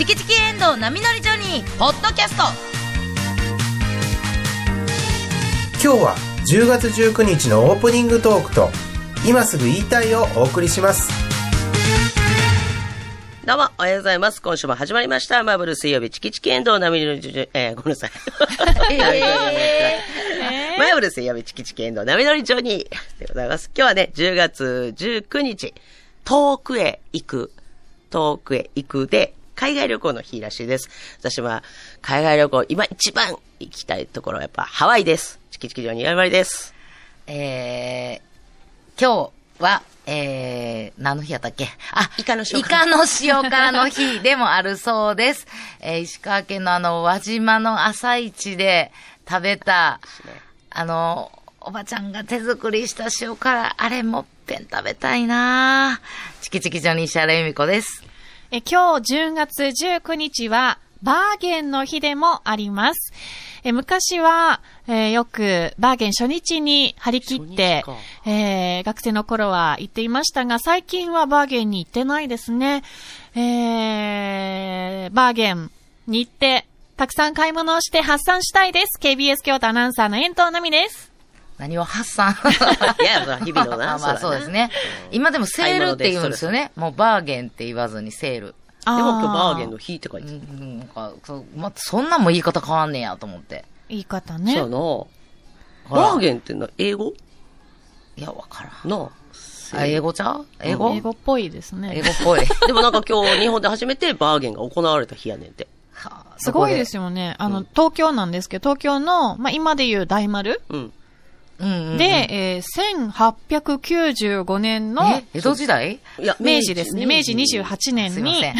チキチキエンドウ波乗りジョニー」ポッドキャスト今日は10月19日のオープニングトークと今すぐ言いたいをお送りしますどうも、おはようございます。今週も始まりました。マーブル水曜日、チキチキエンドウ波乗りジョニー、えー、ごめんなさい。マーブル水曜日、チキチキエンドウ波乗りジョニーでございます。今日はね、10月19日、遠くへ行く、遠くへ行くで、海外旅行の日らしいです。私は、海外旅行、今一番行きたいところはやっぱハワイです。チキチキジョニー、やまりです。えー、今日は、えー、何の日やったっけ？あ、イカの塩イカの塩辛の日でもあるそうです。えー、石川県のあの、輪島の朝市で食べた、あの、おばちゃんが手作りした塩辛、あれもっぺん食べたいなチキチキジョニーシャレユミコです。え今日10月19日はバーゲンの日でもあります。え昔は、えーよくバーゲン初日に張り切ってえー学生の頃は行っていましたが、最近はバーゲンに行ってないですね。えーバーゲンに行って、たくさん買い物をして発散したいです。KBS 京都アナウンサーの遠藤奈美です。何を発散 いや、そら日々のな。あまあそうですね。今でもセールって言うんですよね。もうバーゲンって言わずにセール。でも今日バーゲンのの日って書いてる。ん、なんか、そう、ま、そんなんも言い方変わんねやと思って。言い方そう。な。バーゲンってな、英語？いや、わからん。なあ、英語ちゃう？英語、英語っぽいですね。英語っぽい。でもなんか今日日本で初めてバーゲンが行われた日やねんて。はあすごいですよね。あの、東京なんですけど、東京の、まあ、今で言う大丸うん。うんうんうん、で、えー1895年のえ、江戸時代？いや、明治ですね。明治28年に。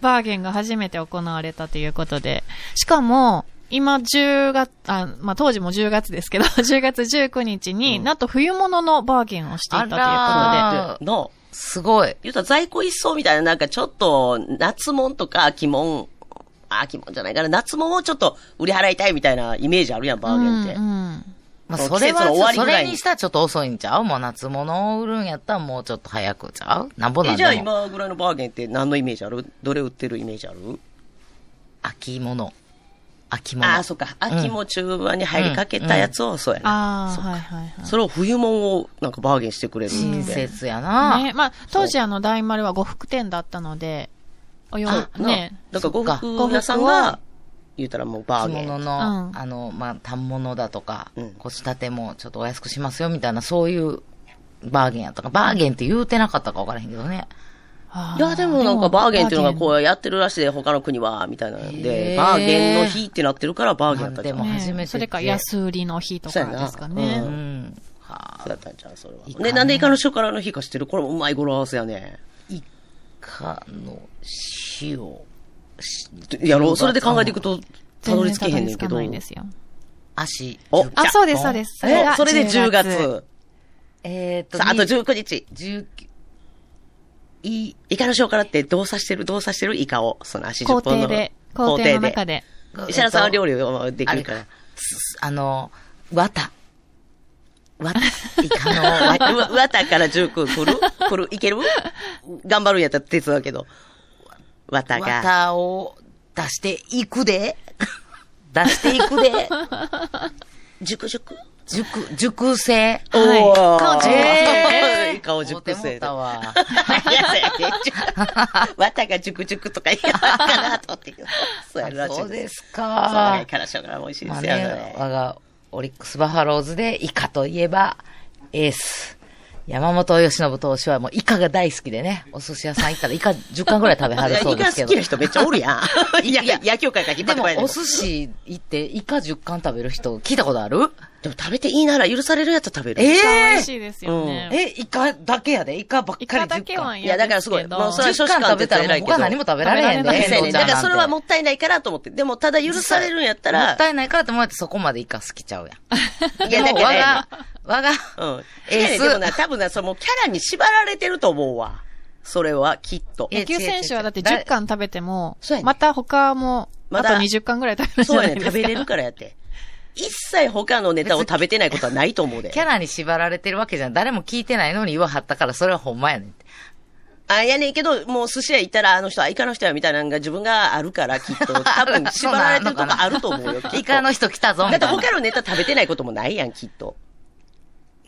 バーゲンが初めて行われたということで。しかも、今10月、あ、まあ、当時も10月ですけど、10月19日に、なんと冬物のバーゲンをしていたということで。あで、なすごい。言うたら在庫一掃みたいな、なんかちょっと、夏物とか秋物、秋物じゃないかな、夏物をちょっと売り払いたいみたいなイメージあるやん、バーゲンって。うんうんまあ、それは、それにしたらちょっと遅いんちゃう？もう夏物を売るんやったらもうちょっと早くちゃう？なんぼなんえ、じゃあ。今ぐらいのバーゲンって何のイメージある？どれ売ってるイメージある？秋物。秋物。ああ、そっか。秋も中盤に入りかけたやつを、そうやな。ああ、そっかはいはいはい。それを冬物をなんかバーゲンしてくれる親。切やな。ね、まあ、当時あの、大丸は呉服店だったので、およあ、ねね。、だから呉そっか服屋さんが、言うたらもうバー着ゲン。物の、うんあの、まあ、反物だとか、うん腰立てもちょっとお安くしますよみたいな、そういうバーゲンやったか。バーゲンって言うてなかったか分からへんけどね。あいや、でもなんかバーゲンっていうのがこう。うやってるらしいで、他の国は、みたいなんへで、ーバーゲンの日ってなってるからバーゲンやったんじゃん。そう初めてねそれか安売りの日とかですかそうねやな。ううんん。はあ。やったんじゃん、それは。で、なんでイカの塩辛の日か知ってる？これもうまい語呂合わせやね。イカの塩。やろうそれで考えていくと、たどり着けへんねんけど。足。おあ、そうです、そうです。それそれで10月。えーっと、さあ、あとに19日。19い、イカの塩辛って動作してる、動作してる？イカを、その足10工本の程で、工程の中で。石原さんは料理をできるから。すあの、綿。綿。イカの綿。わ、わたから19来る？来る？いける？頑張るんやったら手伝うけど。わたが。綿を出していくで。出していくで。熟熟熟、熟成。おはいー顔熟えー顔熟成うたわ。いや、そうやね。わたが熟熟とか言うのかなと思って。そうやるらしいそうですそうかイ。カの塩辛も美味しいでまあすよねね。。我がオリックスバファローズでイカといえばエース。山本由伸投手はもうイカが大好きでね、お寿司屋さん行ったらイカ10貫ぐらい食べはるそうイカですけど。好きな人めっちゃおるやん。いやいや、野球界から引っ張でもってこないでお寿司行ってイカ10貫食べる人聞いたことある？でも食べていいなら許されるやつは食べる。え美え味しいですよね。え、イカだけやで？イカばっかりイカだけ10貫。いは嫌やだからすごいもうそれは10貫食べたらもう他何も食べられへんで。食べられないそうやねんなんてだからそれはもったいないからと思って。でもただ許されるんやったらもっ、たいないからって思ってそこまでイカ好きちゃうやん。いやだからが、我が、うん。エースエース。でもな、多分な、そのキャラに縛られてると思うわ。それは、きっと。え野球選手はだって10貫食べてもまた他も、あと20貫ぐらい食べるじそうやね、ゃないですか。食べれるからやって。一切他のネタを食べてないことはないと思うで。キャラに縛られてるわけじゃん。誰も聞いてないのに言わはったから、それはほんまやねんって。あ、やねんけど、もう寿司屋行ったら、あの人はイカの人やみたいなのが自分があるから、きっと。多分、縛られてるとこあると思うよ。イカの人来たぞ、だってみたいな。他のネタ食べてないこともないやん、きっと。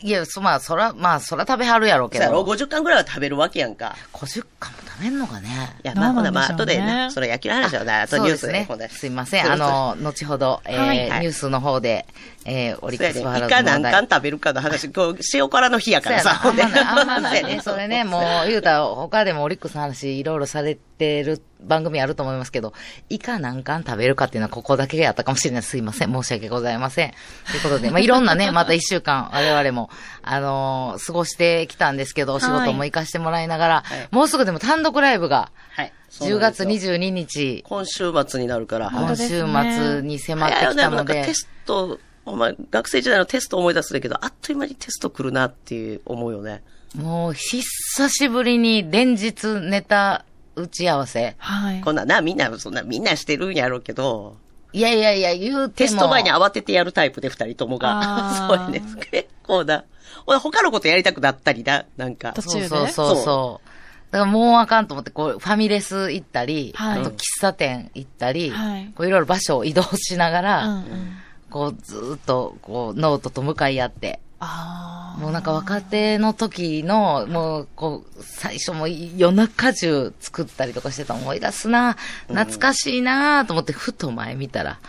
いや、そ、まあ、そら、まあ、そら食べはるやろうけそうやろ？ど。?50 巻ぐらいは食べるわけやんか。50巻も食べんのかね？いや、まあ、ほな、まあ、後でね、それ野球の話だな、あとニュースね。すいません。あの、後ほど、えニュースの方で、えー、オリッ。クスバファーズの問題巻食べるかの話、こう、塩辛の日やからさ。あんまない、あんまないね。それね、もう、言うたら、他でもオリックスの話、いろいろされてる番組あると思いますけど、イカ何巻食べるかっていうのはここだけやったかもしれない。すいません。申し訳ございません。ということで、まあ、いろんなね、また一週間、我々も、あのー過ごしてきたんですけど、お仕事も行かしてもらいながら、はいもうすぐでも単独ライブが、はい。そう10月なんですよ22日、今週末になるから。今週ね末に迫ってきたのでテ、スト、お前、学生時代のテスト思い出すんだけど、あっという間にテスト来るなっていう思うよね。もう、久しぶりに連日ネタ打ち合わせ。はい。こんなんな、みんな、そんな、みんなしてるんやろうけど、いやいやいや、言うても。テスト前に慌ててやるタイプで二人ともが。そうやね。結構な。俺他のことやりたくなったりな、なんか。途中で？そうそうそうそう。だからもうあかんと思って、こう、ファミレス行ったり、はいあと喫茶店行ったり、はいこういろいろ場所を移動しながら、うんうん。こう、ずーっと、こう、ノートと向かい合って、ああ。もうなんか若手の時の、もう、こう、最初も夜中中作ったりとかしてた思い出すな、懐かしいなと思って、ふと前見たら、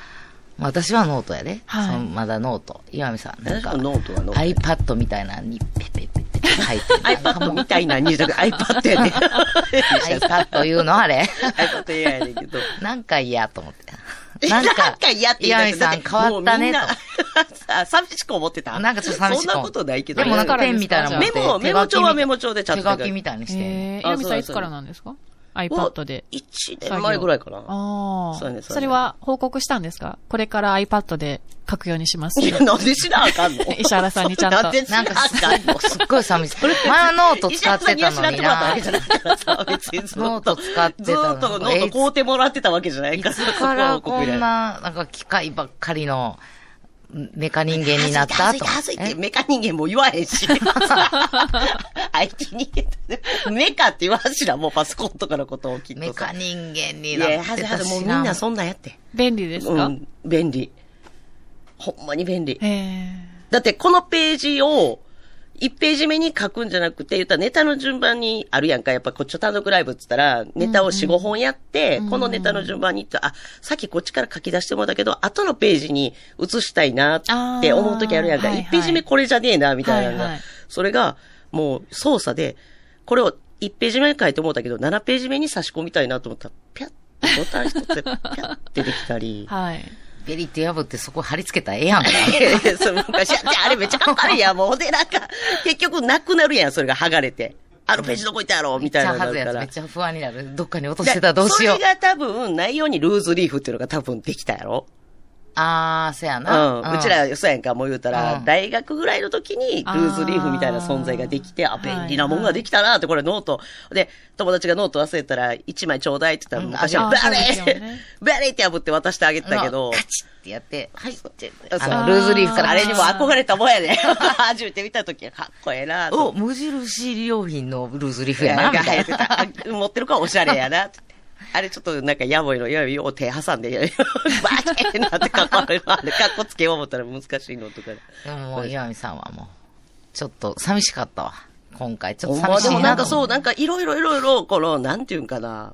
まあ私はノートやで。はいそのまだノート。岩見さん、なんか、ノートはノート iPad みたいなのにペペペペ書いてる。iPad みたいなに iPad やね。iPad 言うのあれ iPad 嫌やねんけど。なんか嫌と思って。なんか嫌って言岩見さん変わったねと。寂しく思ってた？なんかちょっと寂しくそんなことないけど。でもなんかペンみたいなの持ってメモ、メモ帳はメモ帳でちゃんと。手書きみたいにして。えー、あヤミさんいつからなんですか？?iPad で。1年前ぐらいかな。ああ。そうやねそれは報告したんですか？これから iPad で書くようにします。いや、なんでしなあかんの？石原さんにちゃんとなんでしななんかあかんのすっごい寂しい。前はノート使ってたのに石原さんにってもらったわなけじゃないからさ、別にずっと。ノート使ってたのずっとノート買うてもらってたわけじゃないいから。つからこんな、なんか機械ばっかりのメカ人間になったと。はずいて、はずいてえ？メカ人間も言わへんし。IT 人間って、メカって言わんしな、もうパソコンとかのことをきっとさ。メカ人間にいや、なってはずはず、もう。みんなそんなんやって。便利ですか、うん、便利。ほんまに便利。ええだってこのページを、1ページ目に書くんじゃなくて、言ったらネタの順番にあるやんか。やっぱこっち単独ライブって言ったら、ネタを4、5本やって、このネタの順番にって、あ、さっきこっちから書き出してもらったけど、後のページに移したいなって思う時あるやんか。あーはいはい1ページ目これじゃねえな、みたいなはいはいそれが、もう操作で、これを1ページ目に書いてもらったけど、7ページ目に差し込みたいなと思ったら、ピャッてボタン一つで、ピャッてできたり。はい。ベリって破ってそこ貼り付けたらええやんか。そう昔やって、あれめっちゃかっこ悪いやん。もうで、なんか、結局なくなるやん、それが剥がれて。あのページどこ行ったやろみたいなのめっちゃはずやつ。めっ。ちゃ不安になる。どっかに落としてたらどうしようそ。れが多分、内容にルーズリーフっていうのが多分できたやろあー、そやうな。ん。うちら、そうやんか、もう言うたら、うん大学ぐらいの時に、ルーズリーフみたいな存在ができて、あ、便利なもんができたなって、これノート。で、友達がノート忘れたら、1枚ちょうだいって言ったら、昔は、あベそうですよレーね ベレーって破って渡してあげてたけど、カチッってやって、はいって。ルーズリーフから。あれにも憧れたもんやね。初めて見た時はかっこええなとお。無印良品のルーズリーフやな、なんか。流行ってた。あ持ってるからおしゃれやなって。あれちょっとなんかやぼいの、やぼいよ、手挟んで、バチってなってかっこ悪いの。あれかっこつけよう思ったら難しいのとか。でももう、岩見さんはもう、ちょっと寂しかったわ。今回、ちょっと寂しいななんかそう。なんかいろいろいろいろ、この、なんていうんかな。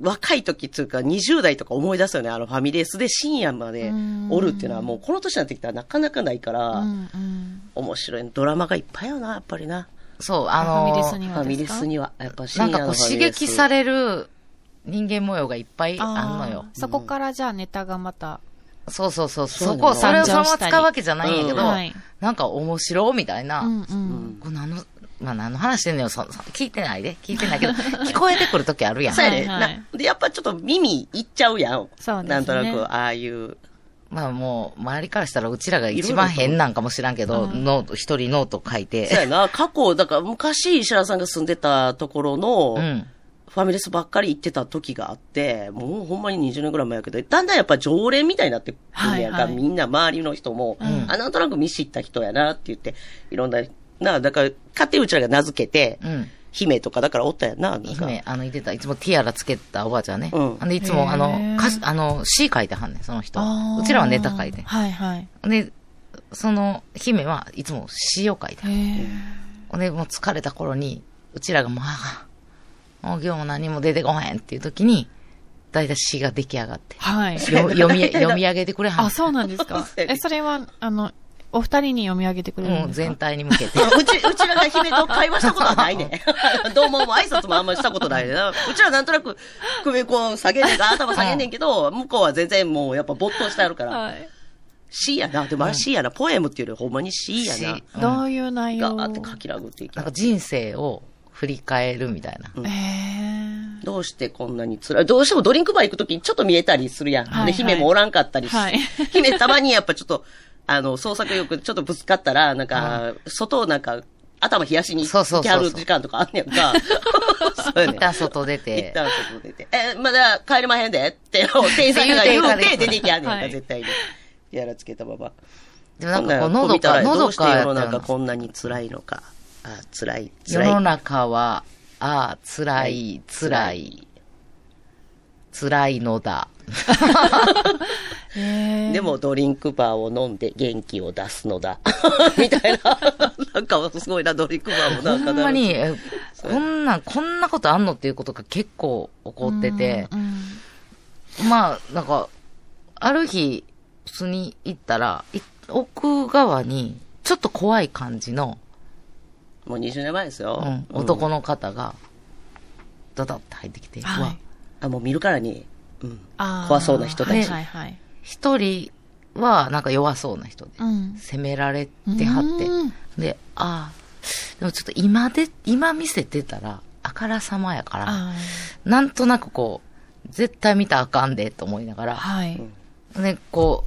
若い時っていうか、20代とか思い出すよね。あのファミレスで深夜までおるっていうのは、もうこの年になってきたらなかなかないから、うんうん。面白い。ドラマがいっぱいよな、やっぱりな。そう、あのファミレスにファミレスには、やっぱ深夜なんかこう刺のファミレス激される人間模様がいっぱいあんのよ。そこからじゃあネタがまた。そうそうそう。そこ、それをそのまま使うわけじゃないんやけど、なんか面白みたいな。うんうん。これ何の、まあ何の話してんのよ、そそ聞いてないで。聞いてないけど、聞こえてくるときあるやん。そうやね、はいはいなで、やっぱちょっと耳いっちゃうやん。そうですねなんとなく、ああいう。まあもう、周りからしたらうちらが一番変なんかもしらんけど、ノート、一人ノート書いそうやて。な、過去、だから昔石原さんが住んでたところの、うん。ファミレスばっかり行ってた時があって、もうほんまに20年ぐらい前やけど、だんだんやっぱ常連みたいになってくるやんか、はいはいみんな周りの人も、んあ、なんとなく見知った人やなって言って、いろんな、な、だから、勝手にうちらが名付けて、うん。姫とか、だからおったやんな、なんか。姫、あの、いてた、いつもティアラつけたおばあちゃんね。うんで、いつも、あの歌詞あの、詩書いてはんねん、その人。うちらはネタ書いて。はいはい。で、その、姫はいつも詩を書いてへる。え。で、もう疲れた頃に、うちらがもう、ああもう今日も何も出てこへんっていう時に、だいたい詩が出来上がって。はい。よ読み、読み上げてくれはんあ、そうなんですか。え、それは、あの、お二人に読み上げてくれるもうんですか？全体に向けて。うち、うちらが姫と会話したことはないね。どうも、もう挨拶もあんまりしたことないね。うちらなんとなく、首こう下げんねんか、頭下げんねんけど、向こうは全然もうやっぱ没頭してあるから。はい。詩やな。でもあれ詩やな。ポエムっていうよりほんまに詩やな。どういう内容ガーって書き殴っていきなんか人生を振り返るみたいな。へえ。どうしてこんなに辛い？どうしてもドリンクバー行くときにちょっと見えたりするやん。はいはいで、姫もおらんかったりし、はい姫たまにやっぱちょっと、あの、創作欲ちょっとぶつかったら、なんか、外をなんか、頭冷やしにそうそうそうそう行きはる時間とかあんねやんか。そうやねん一旦外出一て。旦外出て。え、まだ帰れまへんでって、店員さんが言う言うてて出てきはんねんか、はい絶対に。やらつけたまま。でもなんか喉か、喉うして世の中こんなに辛いのか。あ、辛い、世の辛い。中は、ああ、辛い、辛い、辛いのだ。でもドリンクバーを飲んで元気を出すのだ。みたいな。なんかすごいな、ドリンクバーもなんかほんまに、こんな、こんなことあんのっていうことが結構起こってて、うんまあ、なんか、ある日、普通に行ったら、い奥側に、ちょっと怖い感じの、もう20年前ですよ。うん、男の方が、ドドって入ってきて、はい。あ、もう見るからに、うん。怖そうな人たちはいはい。一人はなんか弱そうな人で、うん。責められてはってうん、で、ああ、でもちょっと今で、今見せてたら、あからさまやから、あなんとなくこう、絶対見たらあかんで、と思いながーら、はい。ね、こ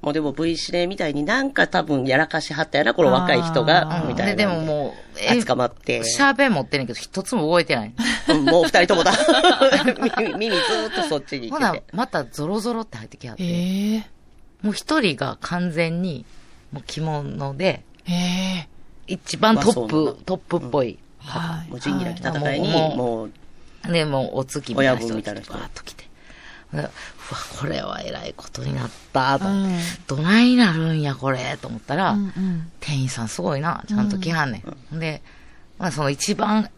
もうでも V 指令みたいになんか多分やらかしはったやな、この若い人う、が、うんみたいな。で、でももう、あ捕まって。シャーベン持ってんねんけど、一つも動いてない。うんもう二人ともだ。耳、耳ずーっとそっちにほな行ってて。、またゾロゾロって入ってきはって、ええ。もう一人が完全に、もう着物で、ええ。一番トップ、トップっぽい。はい。もう仁義なき戦いに、もうもう、で、もうお月みたいな人親分がみたいな人バーッと来て。でうわ、これは偉いことになった、とう思って。ん。どないなるんや、これ、と思ったら、うんうん。店員さんすごいな、ちゃんと来はんねん。で、まあ、その一番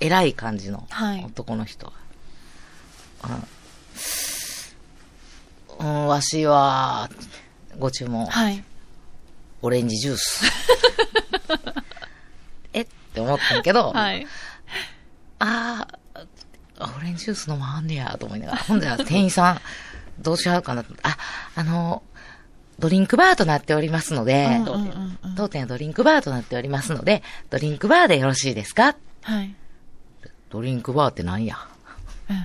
偉い感じのはい男の人が、うん、うん、わしは、ご注文、はい。オレンジジュース。え？って思ったけど、はい。あーあ、オレンジジュース飲まはんねや、と思いながら。ほんで、店員さん、どうしようかなと。あ、あの、ドリンクバーとなっておりますので、うんうんうんうん当店はドリンクバーとなっておりますので、ドリンクバーでよろしいですか？はい。ドリンクバーって何や？うん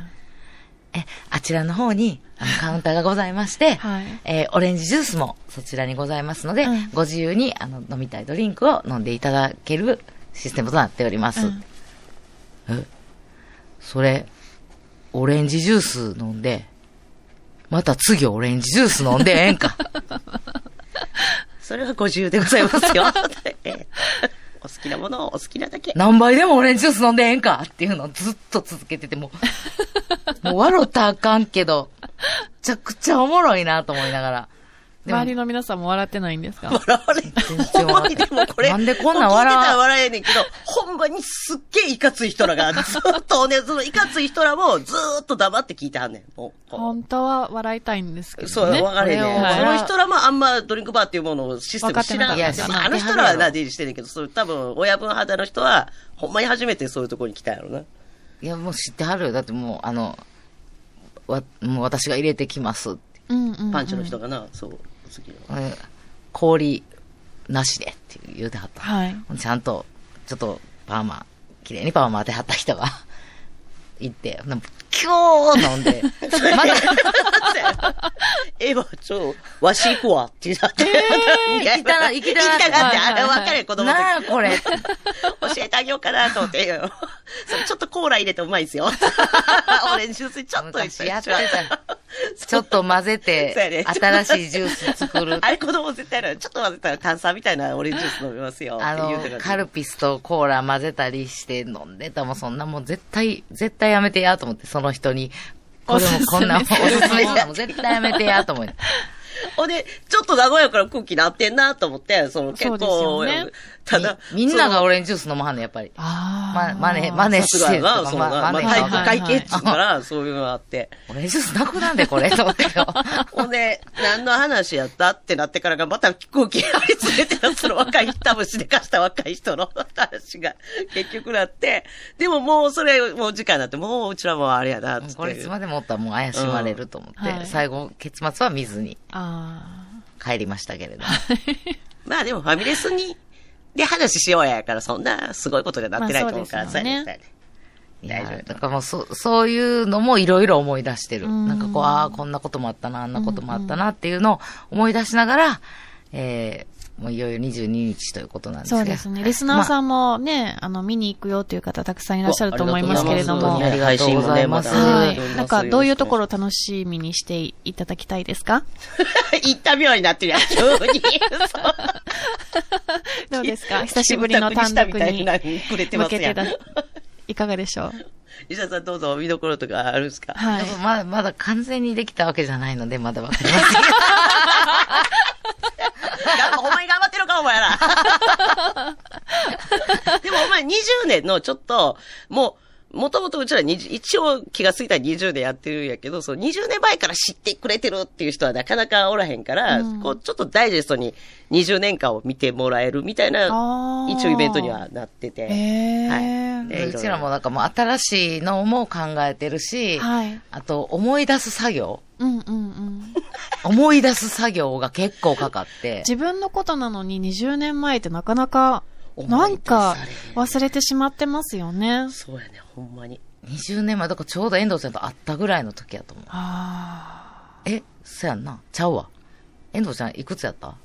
え、あちらの方にあの カウンターがございまして、はいえーオレンジジュースもそちらにございますので、うんご自由にあの飲みたいドリンクを飲んでいただけるシステムとなっております。うんえ、それ、オレンジジュース飲んで、また次オレンジジュース飲んでええんか。それはご自由でございますよ。ええお好きなものをお好きなだけ。何杯でもオレンジジュース飲んでええんかっていうのをずっと続けてて、もう、もう笑ったらあかんけど、めちゃくちゃおもろいなと思いながら。周りの皆さんも笑ってないんですか？笑われん。全然ほんまにでもこれ。なんでこんなん笑わ聞いてたら笑えねんけど、ほんまにすっげえいかつい人らが、ずっとね、そのいかつい人らもずーっと黙って聞いてはんねん。もう本当は笑いたいんですけどね。そう、わかれへんねん。これをその人らもあんまドリンクバーっていうものをシステム知らん。分かってなかったあの人らはな、出入りしてんねんけど、それ多分、親分肌の人は、ほんまに初めてそういうところに来たんやろな。いや、もう知ってはるよ。だってもう、あの、わ、もう私が入れてきますって。うんうんうん。パンチの人がな、そう、次の。え氷なしでって言うてはった。はい。ちゃんと、ちょっと、パーマ、綺麗にパーマ当てはった人が、行って、なんかキュー飲んで、まだ、ええわ、ちょ、わし行くわ、って言っ行きたな行きたな行きたがって、あれ分かれ、子供なこれ。教えてあげようかなと思って。ちょっとコーラ入れてうまいですよ。オレンジジュースにちょっと昔やってたよ。ちょっと混ぜて、新しいジュース作る。あれ子供絶対やる。ちょっと混ぜたら炭酸みたいなオレンジジュース飲みますよ。あのカルピスとコーラ混ぜたりして飲んでたもん、そんなもん絶対、絶対やめてやと思って、その人に。これもこんなおすすめしたもん絶対やめてやと思って。ほんで、ちょっと名古屋から空気なってんなと思って、その結構、よねただ、みみんながオレンジジュース飲まはんの、やっぱり。あま、真似、真似さすしてとか、ま真似体育はい会系って言うから、そういうのがあって。オレンジジュースなくなんで、これ、と思ってよ。ほんで、何の話やったってなってからが、また空気ありつれてる、その若い、多分しでかした若い人の話が 結局なって、でももうそれ、もう時間になって、もううちらもあれやな、つって。これいつまでもおったらもう怪しまれると思って、うんはい最後、結末は見ずにあ帰りましたけれど。まあでもファミレスに、で話しようやから、そんなすごいことになってないと思うから、まあそうやね。い大丈夫やだからもうそ、そういうのもいろいろ思い出してる。うんなんかこう、ああ、こんなこともあったな、あんなこともあったなっていうのを思い出しながら、えー、もういよいよ22日ということなんあ。ですがそうですね。リスナーさんもね、あの、見に行くよという方たくさんいらっしゃると思いますけれども。ありがとうございますはい。なんか、どういうところを楽しみにしていただきたいですか？行った病になってるやん、急に。そうどうですか？久しぶりの単独に向けてだ。いかがでしょう？石田さんどうぞ見どころとかあるんですか？はい。まだ、まだ完全にできたわけじゃないので、まだわかりません。か、お前ら。でもお前20年のちょっと、もう、もともとうちら20一応気がついたら20年やってるんやけど、その20年前から知ってくれてるっていう人はなかなかおらへんから、うんこう、ちょっとダイジェストに20年間を見てもらえるみたいな、一応イベントにはなってて。へーはいでうちらもなんかもう新しいのも考えてるし、はい。あと思い出す作業うんうんうん。思い出す作業が結構かかって。自分のことなのに20年前ってなかなか、思ないんか忘れてしまってますよね。そうやね、ほんまに。20年前、だからちょうど遠藤ちゃんと会ったぐらいの時やと思う。あえ、そやんな。ちゃうわ。遠藤ちゃんいくつやった？こ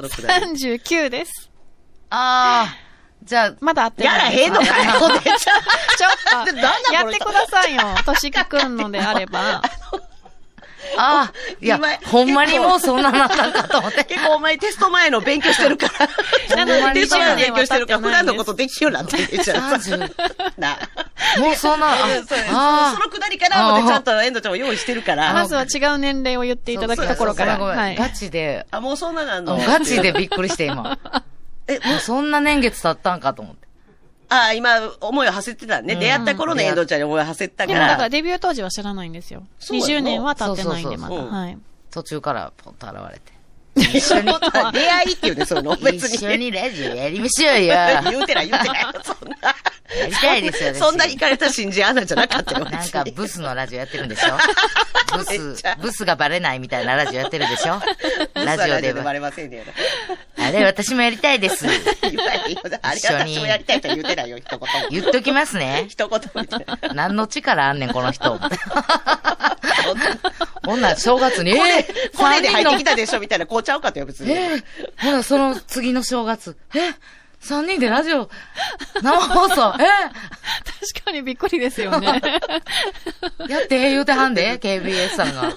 のあ。くだり39です。ああ、じゃあ、まだ会ってやらないです。へんのかよ、ちゃ ちょっと、やってくださいよ。年木くんのであれば。ああ、いや今、ほんまにもうそんななったんかと思って。結構お前テスト前の勉強してるから。なのでテスト前の勉強してるから、20普段のことできるようになってるじゃん。30な。もうそんな、あうんそのくだりからちゃんとエンドちゃんも用意してるから。まずは違う年齢を言っていただくところから。ガチで、あ、もうそんななんの？ガチでびっくりして今。え、もうそんな年月経ったんかと思って。あ、今、思いを馳せてたね。うん出会った頃のエンドちゃんに思いを馳せてたかでもだからら。デビュー当時は知らないんですよ。そうやな20年は経ってないんで、まだ。そうそうそうはい。途中からポンと現れて。一緒に。出会いっていうね、その。別に。一緒にラジオやりましょうよ。言うてない言うてない。そんな。やりたいですよ、私そんな行かれた新人アナじゃなかったよ。なんかブスのラジオやってるんでしょ？ブスブスがバレないみたいなラジオやってるでしょ？ラジオでは。バレませんね。あれ、私もやりたいです。一緒に私もやりたいとは言うてないよ、一言も。言っときますね。一言。何の力あんねん、この人。ほんなら正月に、え これ、ー、これで入ってき三たでしょみたいな、こうちゃうかったよ、別に。えー、ほな、その次の正月、え三人でラジオ、生放送、え確かにびっくりですよね。ー、やって、言うてはんで、KBS さんが。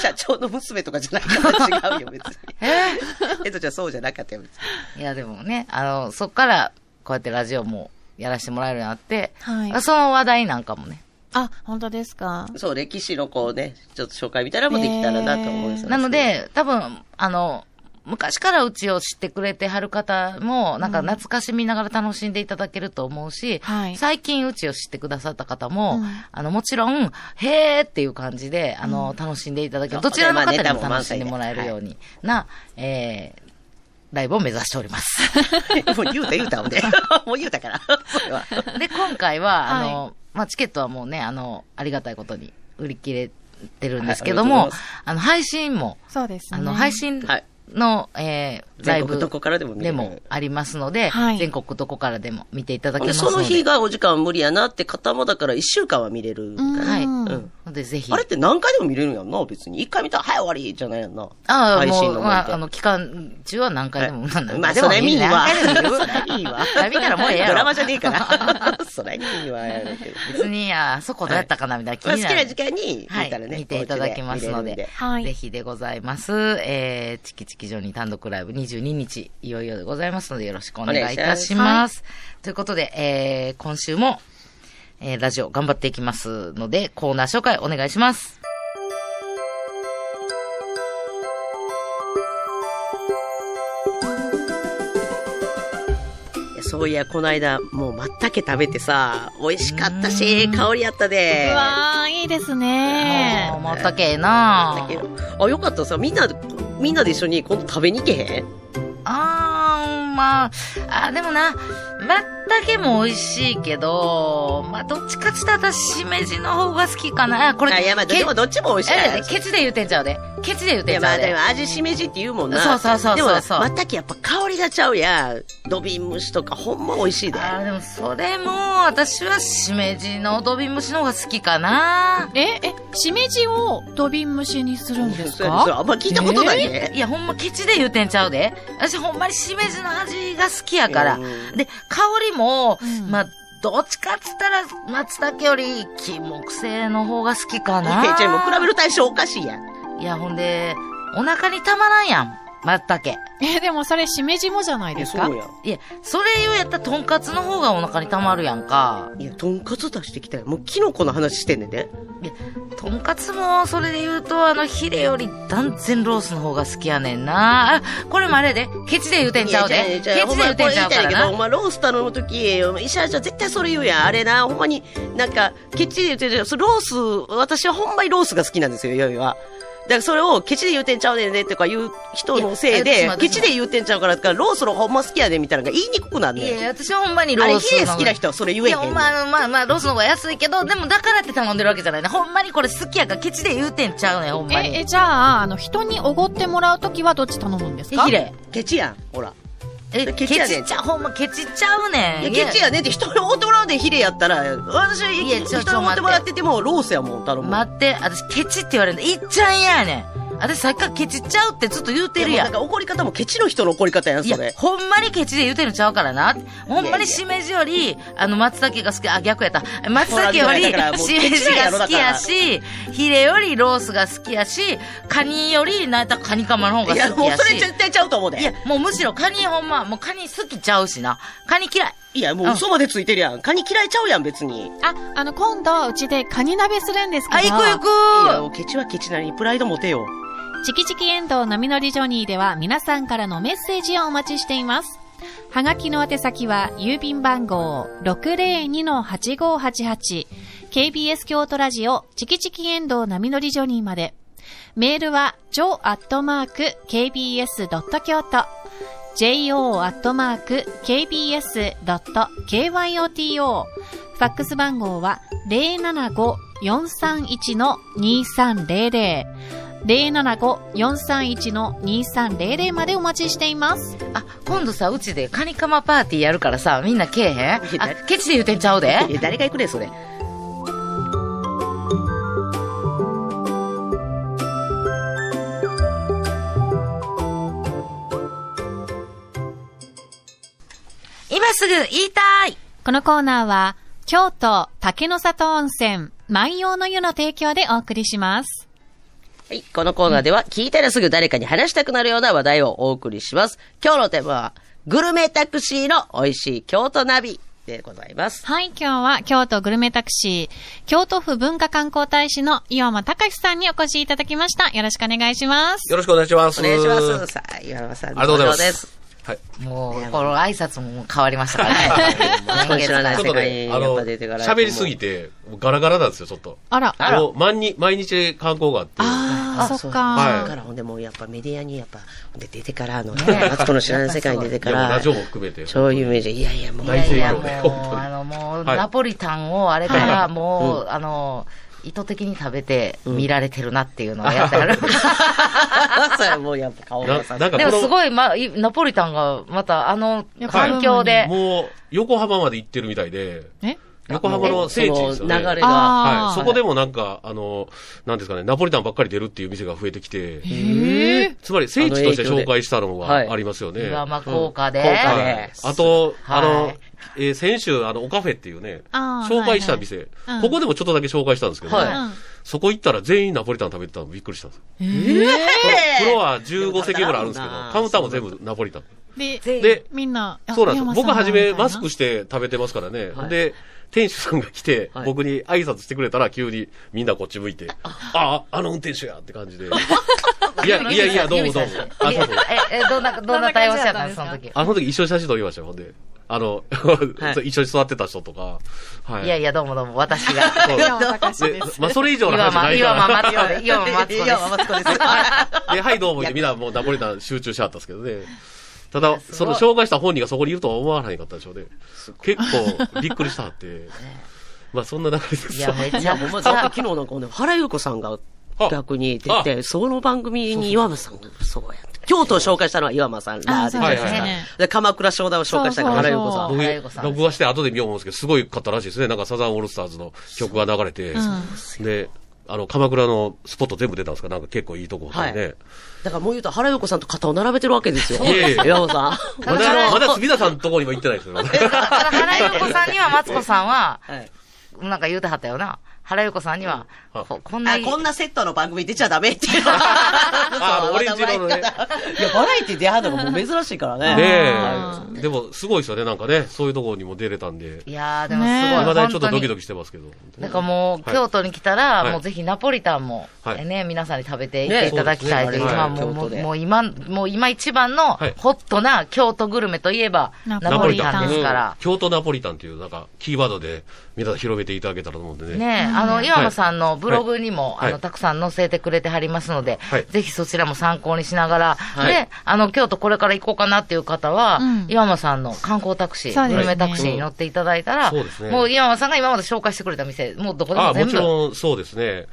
社長の娘とかじゃないから違うよ、別に。ええとちゃんそうじゃなかったよ、別に。ー、いや、でもね、あの、そっから、こうやってラジオもやらせてもらえるようになって、はいその話題なんかもね。あ、本当ですか？そう、歴史のこうね、ちょっと紹介みたいなのもできたらなと思うんですよなの、で、多分、あの、昔からうちを知ってくれてはる方も、なんか懐かしみながら楽しんでいただけると思うし、はい。最近うちを知ってくださった方も、うん。あの、もちろん、へーっていう感じで、あの、楽しんでいただける。どちらの方にも楽しんでもらえるように。な、えー、ライブを目指しております。もう言うた言うたもんね。もう言うたから。それは。で、今回は、あはの、まあ、チケットはもうね、あの、ありがたいことに売り切れてるんですけども、はいあの、配信も、そうですね。あの、配信はいの、えー、ライブ全国どこからでも見れるでもありますので、はい全国どこからでも見ていただけますので。その日がお時間無理やなって方も、だから一週間は見れるから。はい。うんうんで、ぜひ。あれって何回でも見れるんやんな、別に。一回見たら、はい、終わりじゃないやんな。ああ、配信もう、のまあ、あの、期間中は何回でも、はいなんまあ、それ見いわ。何回でも見るそれいいわ。見たらもうええやろドラマじゃねえから。それいいわ。別に、あそこどうやったかなみたいな気まあ、になる。好きな時間にはい見たらね。見ていただけますのではいぜひでございます。えー、チキチキジョニー単独ライブ22日、いよいよでございますので、よろしくお願いいたします。ということで、えー、今週も、えー、ラジオ頑張っていきますので、コーナー紹介お願いします。そういや、この間、もう、まったけ食べてさ、美味しかったし、香りやったで。うわー、いいですね。あー。まったけえな。あ、よかったさ、みんな、みんなで一緒に今度食べに行けへん？あー、まあ、あ、でもな、まったけも美味しいけど、まあ、どっちかって言ったら私、しめじの方が好きかな。あこれ、あ、いや、まあ、けでもどっちも美味しいやえ、ケチで言うてんちゃうで。ケチで言ういや、まあ、てんちゃうで。でも味しめじって言うもんな。そうそうそうそうそうでも、まったけやっぱ香りがちゃうやん。土瓶蒸しとかほんま美味しいで。あーでもそれも、私はしめじの土瓶蒸しの方が好きかな。え、え、しめじを土瓶蒸しにするんです それそれかあんま聞いたことないね。いや、ほんまケチで言うてんちゃうで。私ほんまにしめじの味が好きやから。うんで、香りも、うんまあ、どっちかっつったら、松茸より金木犀の方が好きかな。いや、じゃあもう比べる対象おかしいやん。いや、ほんで、お腹にたまらんやん。松茸。え、でもそれしめじもじゃないですか？そうやん。いや、それ言うやったら、とんかつの方がお腹にたまるやんか。いや、とんかつ出してきたよ。もうキノコの話してんねんで。いや、とんかつも、それで言うと、あの、ヒレより断然ロースの方が好きやねんな。あ、これもあれで、ケチで言うてんちゃうで。ケチで言うてんちゃうからこれ言いたいけど、おな。前ロースタロの時、石原ちゃん絶対それ言うやん。あれな、ほんまに、なんか、ケチで言うてるそれロース、私はほんまにロースが好きなんですよ、いよいよは。だからそれをケチで言うてんちゃうねんねとか言う人のせいでケチで言うてんちゃうからとか、ロースのほんま好きやでみたいなのが言いにくくなんねん。いや、私はほんまにロあれ、ースの方が。ヒレ好きな人はそれ言えへんいや、ほんま、あの、まあまあ、ロースの方が安いけど、でもだからって頼んでるわけじゃないね。ほんまにこれ好きやから、ケチで言うてんちゃうねん、ほんまに。え、え、じゃあ、あの、人におごってもらうときはどっち頼むんですか？ヒレ。ケチやん、ほら。え、ケチやねんちゃう、ほんまケチちゃうねん。いや、ケチやねんって人におってもらうでヒレやったら、私人におってもらってても、ロースやもん、頼む。待って、私ケチって言われるの、いっちゃん嫌やねん。私さっきからケチちゃうってずっと言うてるやんいもうなん。か怒り方もケチの人の怒り方やん、いやそれ、。ほんまにケチで言うてるんちゃうからな。ほんまいやいやにしめじより、あの、松茸が好き、あ、逆やった。松茸よりしめじが好きやし、ヒレよりロースが好きやし、カニより、なんやったらカニカマの方がいや、好きやし。もうそれ絶対ちゃうと思うで。いや、もうむしろカニほんま、もうカニ好きちゃうしな。カニ嫌い。いや、もう嘘までついてるやん。カニ嫌いちゃうやん、別に。あ、あの、今度、うちでカニ鍋するんですけど。あ、行く行いや、くもうケチはケチなりにプライド持てよ。チキチキエンドウ波乗りジョニーでは皆さんからのメッセージをお待ちしています。はがきの宛先は郵便番号 602-8588KBS 京都ラジオチキチキエンドウ波乗りジョニーまで。メールは jo.kbs.kyoto jo.kbs.kyoto ファックス番号は075-431-2300 075-431-2300までお待ちしています。あ、今度さ、うちでカニカマパーティーやるからさ、みんな来えへん？あケチで言うてんちゃうで？誰が行くねん、それ。今すぐ言いたいこのコーナーは、京都竹の里温泉万葉の湯の提供でお送りします。はい。このコーナーでは、聞いたらすぐ誰かに話したくなるような話題をお送りします。今日のテーマは、グルメタクシーの美味しい京都ナビでございます。はい、今日は京都グルメタクシー、京都府文化観光大使の岩間隆さんにお越しいただきました。よろしくお願いします。よろしくお願いします。お願いします。さあ、岩間さん、ありがとうございます。。はい。もう、この挨拶も変わりましたからはいね。知らないちょっとね、あ世界にやっの、ぱ出てから喋りすぎて、もうガラガラなんですよ、ちょっと。あら、あらもう毎日、毎日観光があって。あー、そっか。はから、ほんでもうやっぱメディアにやっぱ、で出てから、あの、マツコの知らない世界に出てから、ラジオも含めて。そういうイメージ、いやいや、もう、いやいや、も大成功であの、もう、はいナポリタンをあれから、もう、うあの、意図的に食べてうん見られてるなっていうのをやってある。そもうやっぱ顔がさななんかでもすごい、まあ、いナポリタンが、またあの環境で、もう、横浜まで行ってるみたいで、え？横浜の聖地ですよね。その流れが。はい。そこでもなんか、あの、なんですかね、ナポリタンばっかり出るっていう店が増えてきて。つまり聖地として紹介したのはいがありますよね。岩間効果で。効果ではい。あと、あのはい、えー先週、あの、オカフェっていうね、紹介した店、はいはいうんここでもちょっとだけ紹介したんですけど、はいうんそこ行ったら全員ナポリタン食べてたのびっくりしたんですよ。えーフロア15席ぐらいあるんですけどカウンターも全部ナポリタン。で、で、みんな、あそうなんですよ。僕はじめマスしクして食べてますからね。はいで、店主さんが来て、はい僕に挨拶してくれたら急にみんなこっち向いて、ああ、あの運転手やって感じで。いや、いやいや、どうもどうも。あ、そうそう。え、え、どんな、どんな対応しちゃったんですか、その時。あの時一緒に写真撮りましたよ、ほんで。あの、はい一緒に座ってた人とか。はい。いやいや、どうもどうも、私が。そうで。まあ、それ以上の話ない岩間マかツコで、岩間マツコです。岩間マツコです。ら。で、はい、どうも言ってみんなもうナポリタン集中しはったんですけどね。ただ、その紹介した本人がそこにいるとは思わなかったでしょうね。結構びっくりしたって。まあ、そんな流れですいや、めっちゃ、いや、ほんま、昨日なんかね、原優子さんが逆に出て、その番組に岩間さんが、そうやって。京都を紹介したのは岩間さんらあ、でそうですはいはいね。で、鎌倉正代を紹介したのが原優子さん。僕原由子さん録画して後で見よう思うんですけど、すごいかったらしいですね。なんかサザンオールスターズの曲が流れて、で、あの、鎌倉のスポット全部出たんですか？なんか結構いいとこでね。だからもう言うと原優子さんと肩を並べてるわけですよ。いえいえ岩間さん。まだ、まだ杉田さんのとこにも行ってないですよ。た だ、原由子さんには、マツコさんは、はいなんか言うてはったよな。原由子さんには、あここんなあ、こんなセットの番組出ちゃダメっていう。あのオレンジ色のねいや、バラエティ出会うのがもう珍しいからね。ねあえ。でも、すごいですよね。なんかね、そういうところにも出れたんで。いやー、でもすごい。未だにちょっとドキドキしてますけど。なんかもう、はい京都に来たら、はいもうぜひナポリタンも、はいえね、皆さんに食べていっていただきたいという、ね今もう、もう今、もう今一番のはいホットな京都グルメといえば、ナナポリタンですから。京都ナポリタンっていう、なんか、キーワードで、皆さん広めていただけたらと思うんでね。ねえ、あの、岩間さんのブログにも、はい。あの、たくさん載せてくれてはりますので、はい。ぜひそちらも参考にしながら、い。で、あの、京都これから行こうかなっていう方は、うん。岩間さんの観光タクシー、グルメタクシーに乗っていただいたら、もう岩間さんが今まで紹介してくれた店、もうどこであも全部。もちろんそうですね。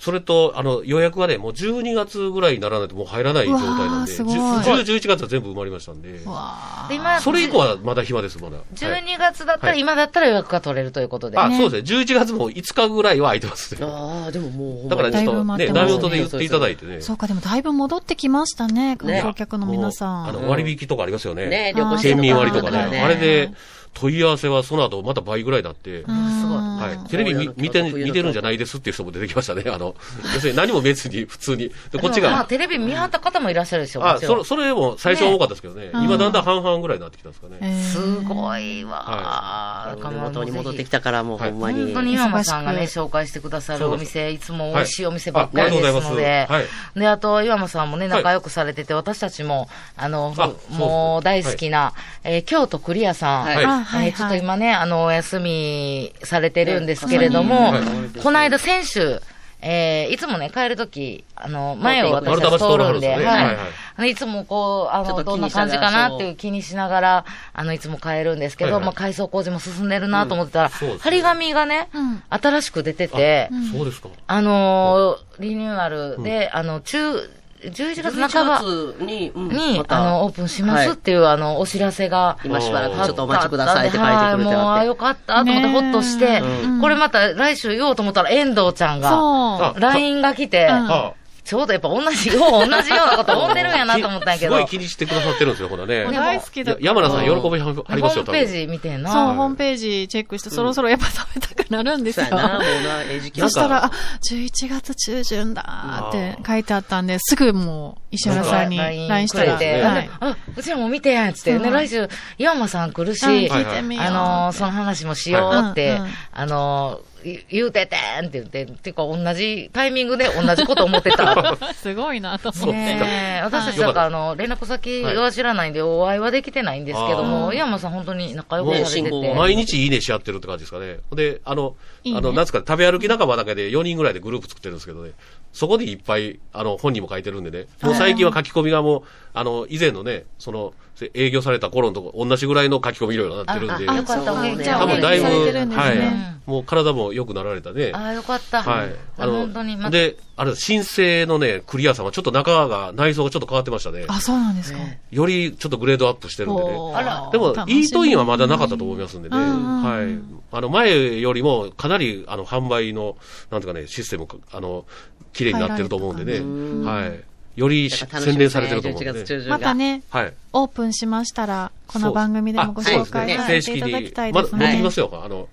それと、あの、予約はね、もう12月ぐらいにならないともう入らない状態なんで、うわーすごい10 11月は全部埋まりましたんで、わで今それ以降はまだ暇です、まだ。はい12月だったら、はい今だったら予約が取れるということで。あ、そうですね。11月も5日ぐらいは空いてますね。ああ、でももうだからちょっとね、ダメ元で言っていただいてねー。そうか、でもだいぶ戻ってきましたね、観光客の皆さん。あの、割引とかありますよね。ね、旅行県民割とかね。あれで、問い合わせはその後また倍ぐらいになって、うんすごいはい。テレビ見見て、見てるんじゃないですっていう人も出てきましたね。あの、要するに何も別に 普通に。で、こっちが、テレビ見張った方もいらっしゃるでしょう。あ、もちろんそれ、それも最初は多かったですけどね。うん今だんだん半々ぐらいになってきたんですかね。えーすごいわはー。地元に戻ってきた。たからもうほんまに。本当に岩間さんがね、紹介してくださるお店、いつも美味しいお店はいばっかりですのあありがとうござでいますはい、で、あと岩間さんもね、はい仲良くされてて、私たちも、あのもう大好きな、えー京都クリアさん、はいはいはい。ちょっと今ね、あの、お休みされてるんですけれどもはい、この間先週、えーいつもね、帰るとき、あの、前を私丸た通るんで、通るんですよね。はい。はいはい。あのいつもこう、あの、ちょっとどんな感じかなっていう気にしながら、あの、いつも帰るんですけど、はいはい。まあ、改装工事も進んでるなと思ってたら、そうですね。張り紙がね、うん。新しく出てて、あそうですか。あのーリニューアルで、あの、中、11月半ば。11月に、うんにあの、オープンしますっていう、あの、お知らせが、今しばらくちょっとお待ちくださいって書いてくれてはいもう、あ。よかったと思ってねほっとして、うん。これまた来週言おうと思ったら、遠藤ちゃんが、そう。あ LINE が来て、うん。あちょうどやっぱ同じよう、同じようなこと思ってるんやなと思ったんやけど。すごい気にしてくださってるんですよ、ほらね。ね大好きだや山田さん喜びはホありますよ、多分。ームページ見てんな。そう、ホームページチェックして、そろそろやっぱ食べたくなるんですよ。そしたら、あ、11月中旬だって書いてあったんで、すぐもう石原さんに LINE して、はい。あ、うちらも見てやんつって、ね、来週、岩間さん来るし。あのーその話もしようって、あの言うててんって言って、っていうか同じタイミングで同じこと思ってた。すごいなと思そうって。私たちなんかあの、連絡先は知らないんで、お会いはできてないんですけども、あー岩間さん本当に仲良くねされてて。毎日いいねし合ってるって感じですかね。で、あの、あの、なんつうか、食べ歩き仲間だけで4人ぐらいでグループ作ってるんですけどね。そこでいっぱい、あの、本人も書いてるんでね。もう最近は書き込みがもう、あの、以前のね、その、営業された頃のとこ同じぐらいの書き込み量になってるんで。多分だいぶ、はねい。もう体も良くなられたね。ああ、よかった。はい。あ本当に、まで、あれ、新生のね、クリアさんはちょっと中が、内装がちょっと変わってましたね。あ、そうなんですか。よりちょっとグレードアップしてるんでね。でも、イートインはまだなかったと思いますんでね。はい。あの、前よりもかなり、あの、販売の、なんとかね、システム、あの、綺麗になってると思うんでね。はい。よりし宣伝されてると思うんで、11月中旬が。またね、はい。オープンしましたら、この番組でもご紹介させていただきたいですね。ますよ、あの、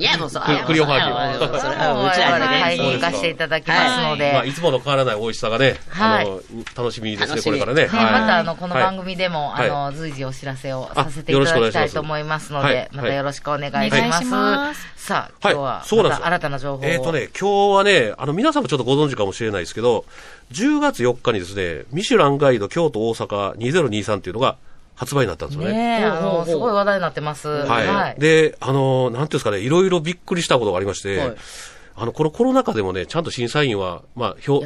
いや、もうそう。く栗尾ハいやもうーそれはうちらではい、ね。行かせていただきますので。まあ、いつもの変わらない美味しさがね、はい。あの、楽しみですね、これからね。またあの、この番はい組でも、はい。あの、随時お知らせをあさせていただきたいと思いますのはい。で、またよろしくお願いします。さあ、はい。今日は、そうなん新たな情報を。えっ、とね、今日はね、あの、皆さんもちょっとご存知かもしれないですけど、10月4日にですね、ミシュランガイド京都大阪2023っていうのが発売になったんですよね。ねえ、あの、すごい話題になってます。はい。はい。で、あの、なんていうんですかね、いろいろびっくりしたことがありまして、はいあの、このコロナ禍でもね、ちゃんと審査員は、まあ、評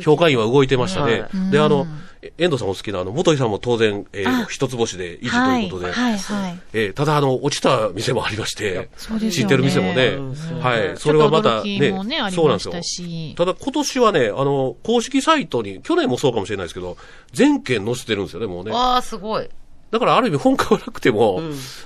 評価員は動いてましたね。はで、あの、え遠藤さんお好きな、あの、元井さんも当然、えーあ一つ星で維持とはいいうことで、はい、はい。えーただ、あの、落ちた店もありまして、知ってる店もね、はい、それはまたねねそうなんですよ。ただ今年はね、あの、公式サイトに、去年もそうかもしれないですけど、全件載せてるんですよね、もうね。わあ、すごい。だからある意味本買わなくても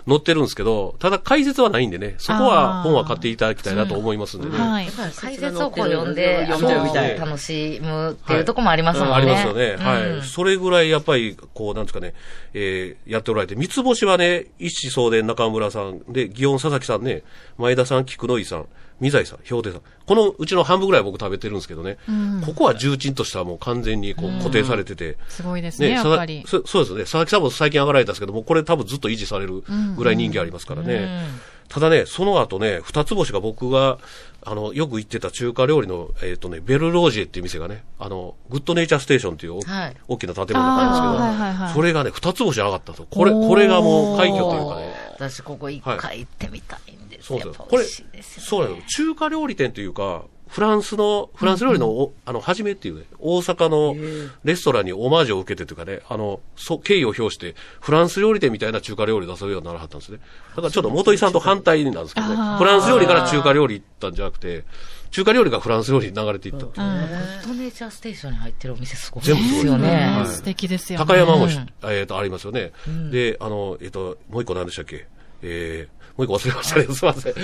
載ってるんですけど、ただ解説はないんでね、そこは本は買っていただきたいなと思いますんでね。はい。解説をこう読んで、読みたい楽しむっていうところもありますもんね。ありますよね。うんはい。それぐらいやっぱり、こう、なんですかね、えー、やっておられて、三つ星はね、一子相伝中村さん、で、祇園佐々木さんね、前田さん、菊野井さん、水井さん、氷定さん。このうちの半分ぐらい僕食べてるんですけどね、ここは重鎮としてはもう完全にこう固定されてて、すごいですね、やっぱり。そそうですね。佐々木さんも最近上がられたんですけども、これ多分ずっと維持されるぐらい人気ありますからね。ただね、その後ね、二つ星が僕が、あの、よく行ってた中華料理の、えっ、とね、ベルロージエっていう店がね、あの、グッドネイチャーステーションっていうお、はい大きな建物があるんですけど、はいはいはいそれがね、二つ星上がったんですよ。これ、これがもう快挙というかね。私、ここ一回行ってみたいんですよ。そうですこれ。そうなの。中華料理店というか、フランスの、フランス料理のお、あの、はじめっていうね、大阪のレストランにオマージュを受けてというかね、あの、そ敬意を表して、フランス料理店みたいな中華料理を出せるようにならはったんですね。だからちょっと元井さんと反対なんですけどねフランス料理から中華料理行ったんじゃなくて、中華料理がフランス料理に流れていった。っていう。グッドネイチャーステーションに入ってるお店すごいですよね。はい。素敵ですよね。高山もし、えっ、と、ありますよね。で、あの、えっ、と、もう一個何でしたっけ？えー、もう一個忘れましたね。すいません。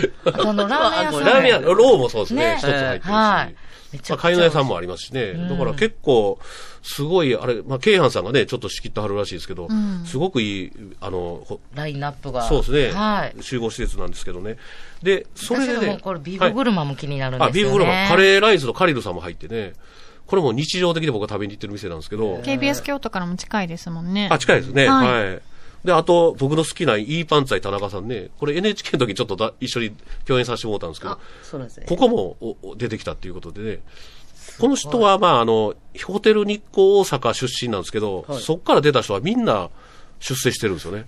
あの、ラーメン屋さん。ラーメン屋、ローもそうですね。ね一つ入ってるし。はいめちまあ、ゃくちゃ屋さんもありますしね。だから結構、すごい、あれ、まあ、京阪さんがね、ちょっと仕切ってはるらしいですけど、すごくいい、あの、ほラインナップが。そうですね、はい。集合施設なんですけどね。で、それでねもう、これビーフグルマも気になるんですよね。あ、ビーフグルマン、カレーライスのカリルさんも入ってね、これも日常的に僕が食べに行ってる店なんですけど、KBS 京都からも近いですもんね。あ、近いですね。ははいい。で、あと、僕の好きないいパンツァイ田中さんね、これ NHK の時にちょっとだ一緒に共演させてもらったんですけどあ、、そうなんですね。ここもおお出てきたっていうことでね、この人は、まあ、あの、ホテル日光大阪出身なんですけど、はいそこから出た人はみんな出世してるんですよね。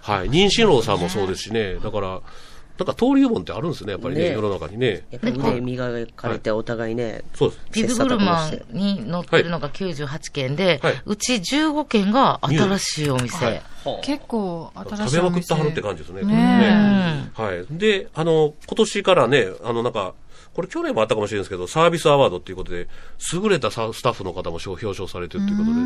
はい。妊娠郎さんもそうですしね、だから、なんか登竜門ってあるんですね、やっぱりね、ね世の中にね。やっぱり腕磨かれてお互いね、そうです。ビグルマンに載ってるのが98件で、はいうち15件が新しいお店。はい結構新しい。食べまくってはるって感じですね。ねねはい。で、あの、今年からね、あの、なんか、これ去年もあったかもしれないですけど、サービスアワードっていうことで、優れたさスタッフの方も表彰されてるということで、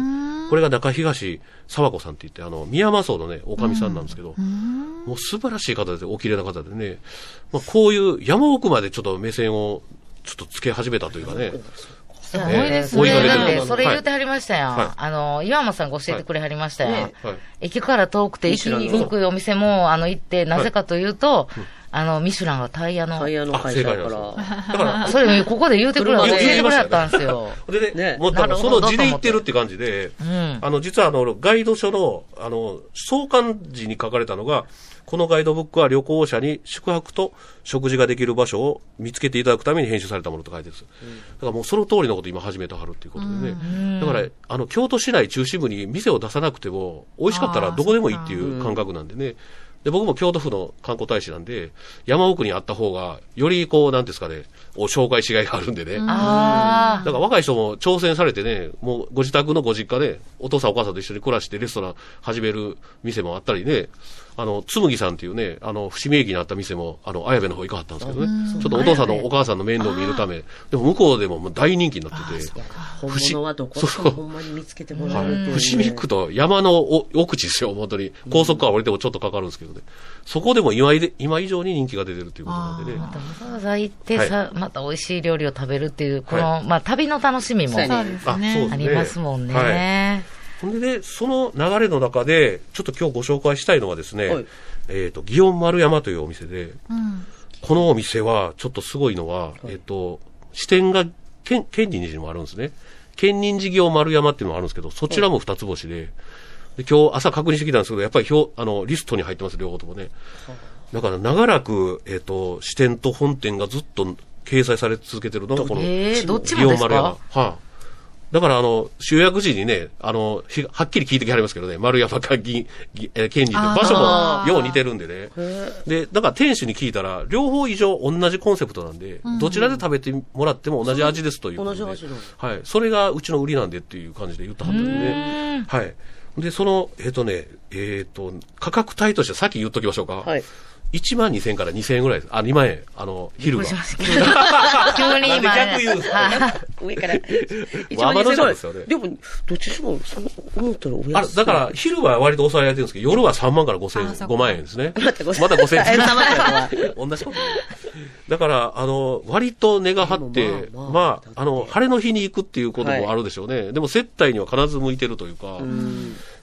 これが中東沢子さんって言って、あの、宮間荘のね、おかみさんなんですけど、もう素晴らしい方で、お綺麗な方でね、まあ、こういう山奥までちょっと目線を、ちょっとつけ始めたというかね、すごいですね。だって、それ言ってはりましたやん。はい。あの、岩間さんが教えてくれはりましたやん。はい。はい。駅から遠くて行きにくいお店も、あの、行って、なぜかというと、あの、ミシュランがタイヤの。タイ、ヤのあ会社だか。ら。だから、それ、ここで言うてくれ、教えてくれやったんですよ。でね、ね。もっとなるほどその字で言ってるって感じで、ん。あの、実はあの、ガイド書の、あの、創刊時に書かれたのが、このガイドブックは旅行者に宿泊と食事ができる場所を見つけていただくために編集されたものと書いてるんです。だからもうその通りのこと今始めてはるっていうことでね。だから、あの、京都市内中心部に店を出さなくても、美味しかったらどこでもいいっていう感覚なんでね。で、僕も京都府の観光大使なんで、山奥にあった方が、よりこう、なんていうんですかね、お紹介しがいがあるんでね。あだから若い人も挑戦されてね、もうご自宅のご実家で、お父さんお母さんと一緒に暮らしてレストラン始める店もあったりね、あの、つむぎさんっていうね、あの、伏見駅にあった店も、あの、綾部の方行かはったんですけどね、ちょっとお父さんのお母さんの面倒を見るため、でも向こうでももう大人気になってて、本物はどこ？でもほんまに見つけてもらはいえるっていう。伏見区と山のお奥地ですよ、本当に。高速から降りてもちょっとかかるんですけどね。そこでも今いで今以上に人気が出てるということなんでね。わざわざ行ってさ、また美味しい料理を食べるっていう、この、まあ、旅の楽しみもね。ありますもんね。はいほんでね、その流れの中で、ちょっと今日ご紹介したいのはですね、はいえっ、と、祇園丸山というお店で、うん。このお店は、ちょっとすごいのは、えっ、と、支店が、県、県人寺にもあるんですね。県人寺祇園丸山っていうのがあるんですけど、そちらも二つ星で、で今日朝確認してきたんですけど、やっぱり表、あの、リストに入ってます、両方ともね。だから長らく、えっ、と、支店と本店がずっと掲載され続けてるのが、この、えーどっちもですか？祇園丸山。はい、だから、あの、集約時にね、あの、ひはっきり聞いてきはりますけどね、丸山かぎ、ぎえー県人で、場所もよう似てるんでね。で、だから店主に聞いたら、両方以上同じコンセプトなんで、どちらで食べてもらっても同じ味ですという。同じ味のはい。それがうちの売りなんでっていう感じで言ったはったんでね。はい。で、その、えっ、とね、えっ、と、価格帯としてさっき言っときましょうか。はい。1万2000円から2000円ぐらいです。あ、2万円。あの、昼が。急に今、逆言うんで上から。一まあ天の万二千弱ですよねでも、どっちにしろ、そう思ったらおあ安い。だから、昼は割と抑えられてるんですけど、夜は3万から5000円、あそっか5万円ですね。また5000また5000円。え3万から同じこと。だから、あの、割と値が張って、まああの、晴れの日に行くっていうこともあるでしょうね。でも、接待には必ず向いてるというか。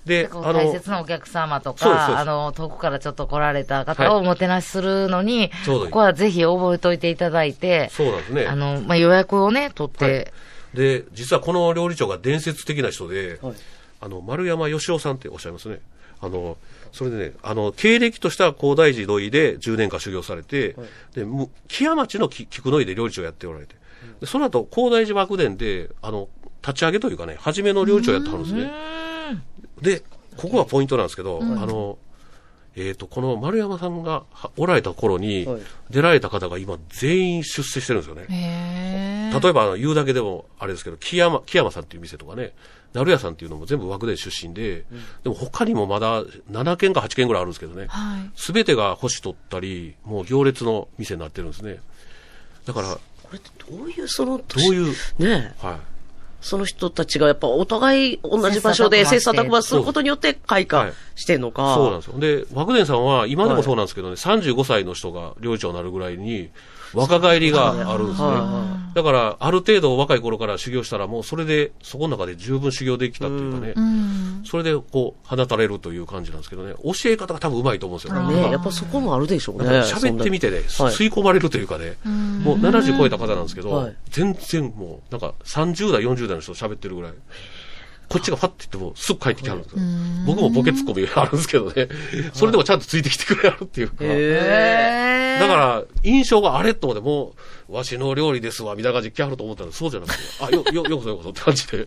で、大切なお客様とか、あの、遠くからちょっと来られたはい。方をおもてなしするのに、ちょうどいい。ここはぜひ覚えといていただいて、そうなんですね。あの、まあ、予約をね、取って、で、実はこの料理長が伝説的な人で、はい。あの、丸山義雄さんっておっしゃいますね。あの、それでね、あの、経歴としては高大寺土井で10年間修行されて、で、む木屋町のき菊の井で料理長やっておられて、でその後、高大寺幕殿で、あの、立ち上げというかね、初めの料理長やってはるんですね。で、ここがポイントなんですけど、あの、えっ、と、この丸山さんがはおられた頃にはい、出られた方が今全員出世してるんですよね。例えば、言うだけでもあれですけど、木山、木山さんっていう店とかね、なる屋さんっていうのも全部枠で出身で、でも他にもまだ7軒か8軒ぐらいあるんですけどね、はい。すべてが星取ったり、もう行列の店になってるんですね。だから、これってどういう、その、どういう、ねえはい。その人たちがやっぱお互い同じ場所で切切磋琢磨することによって開はい花してんのか。そうなんですよ。で、和久伝さんは今でもそうなんですけどね、35歳の人が料理長になるぐらいに若返りがあるんですね。はだから、ある程度若い頃から修行したら、もうそれで、そこの中で十分修行できたっていうかね、うん。それでこう、放たれるという感じなんですけどね、教え方が多分うまいと思うんですよ。ね。やっぱそこもあるでしょうね。喋ってみてね、吸い込まれるというかね、もう70超えた方なんですけど、はい。全然もう、なんか30代、40代の人と喋ってるぐらい、こっちがファッて言っても、すぐ帰ってきはるんですよ。僕もボケツッコミあるんですけどね、それでもちゃんとついてきてくれはるっていうか、へへだから、印象があれと思って、もう、わしの料理ですわ、みたいな感じで来はると思ったら、そうじゃなくて、あ、よ、よ、よこそよこそって感じで。え。